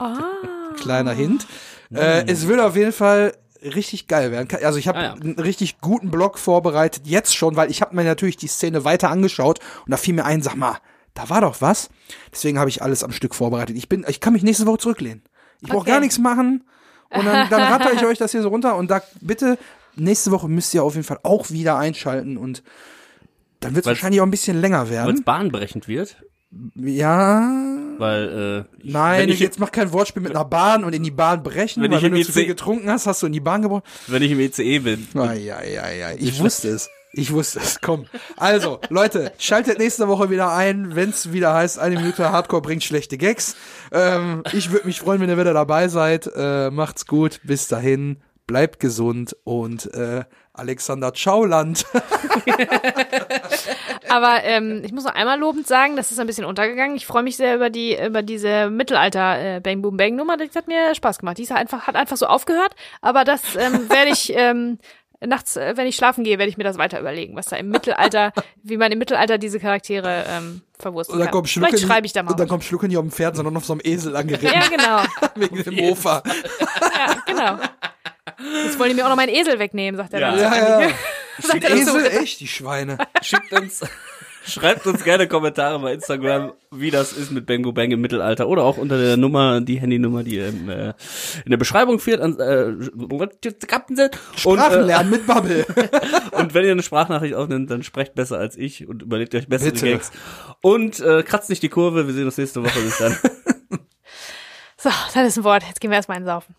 Kleiner Hint. Äh, es wird auf jeden Fall richtig geil werden. Also ich habe Ah, ja. einen richtig guten Blog vorbereitet, jetzt schon, weil ich habe mir natürlich die Szene weiter angeschaut und da fiel mir ein, sag mal, da war doch was. Deswegen habe ich alles am Stück vorbereitet. Ich bin, ich kann mich nächste Woche zurücklehnen. Ich brauche Okay. gar nichts machen und dann, dann ratter ich euch das hier so runter und da bitte nächste Woche müsst ihr auf jeden Fall auch wieder einschalten und dann wird es wahrscheinlich auch ein bisschen länger Weil es werden. bahnbrechend wird. Ja, Weil, äh, ich- nein, ich, jetzt mach kein Wortspiel mit einer Bahn und in die Bahn brechen, Wenn weil ich wenn du zu viel IC getrunken hast, hast du in die Bahn gebrochen. wenn ich im ECE bin. Eieiei, ich wusste es. Ich wusste es. Komm. Also, Leute, schaltet nächste Woche wieder ein, wenn es wieder heißt, eine Minute Hardcore bringt schlechte Gags. Ähm, ich würde mich freuen, wenn ihr wieder dabei seid. Äh, macht's gut. Bis dahin. Bleibt gesund und äh, Alexander Schauland. <laughs> Aber ähm, ich muss noch einmal lobend sagen, das ist ein bisschen untergegangen. Ich freue mich sehr über die über diese Mittelalter äh, Bang Boom Bang Nummer. Das hat mir Spaß gemacht. Die ist einfach hat einfach so aufgehört. Aber das ähm, werde ich ähm, nachts, äh, wenn ich schlafen gehe, werde ich mir das weiter überlegen, was da im Mittelalter, <laughs> wie man im Mittelalter diese Charaktere ähm, verwursten dann kann. kommt Schlucke Vielleicht schreibe ich da mal. Und dann kommt Schlucke nicht auf dem Pferd, sondern auf so einem Esel angeritten. ja, genau. <laughs> wegen dem Mofa. <laughs> Ja, genau. Jetzt wollen die mir auch noch meinen Esel wegnehmen, sagt er Ja. dann. Ja, ja. So. Esel, echt, die Schweine. Schickt uns, schreibt uns gerne Kommentare bei Instagram, wie das ist mit Bango Bang im Mittelalter oder auch unter der Nummer, die Handynummer, die im, äh, in der Beschreibung fehlt. An, äh, äh, lernen mit Bubble. <laughs> und wenn ihr eine Sprachnachricht aufnimmt, dann sprecht besser als ich und überlegt euch bessere Bitte. Gags. Und äh, kratzt nicht die Kurve, wir sehen uns nächste Woche. Bis dann. <laughs> So, das ist ein Wort. Jetzt gehen wir erstmal einsaufen.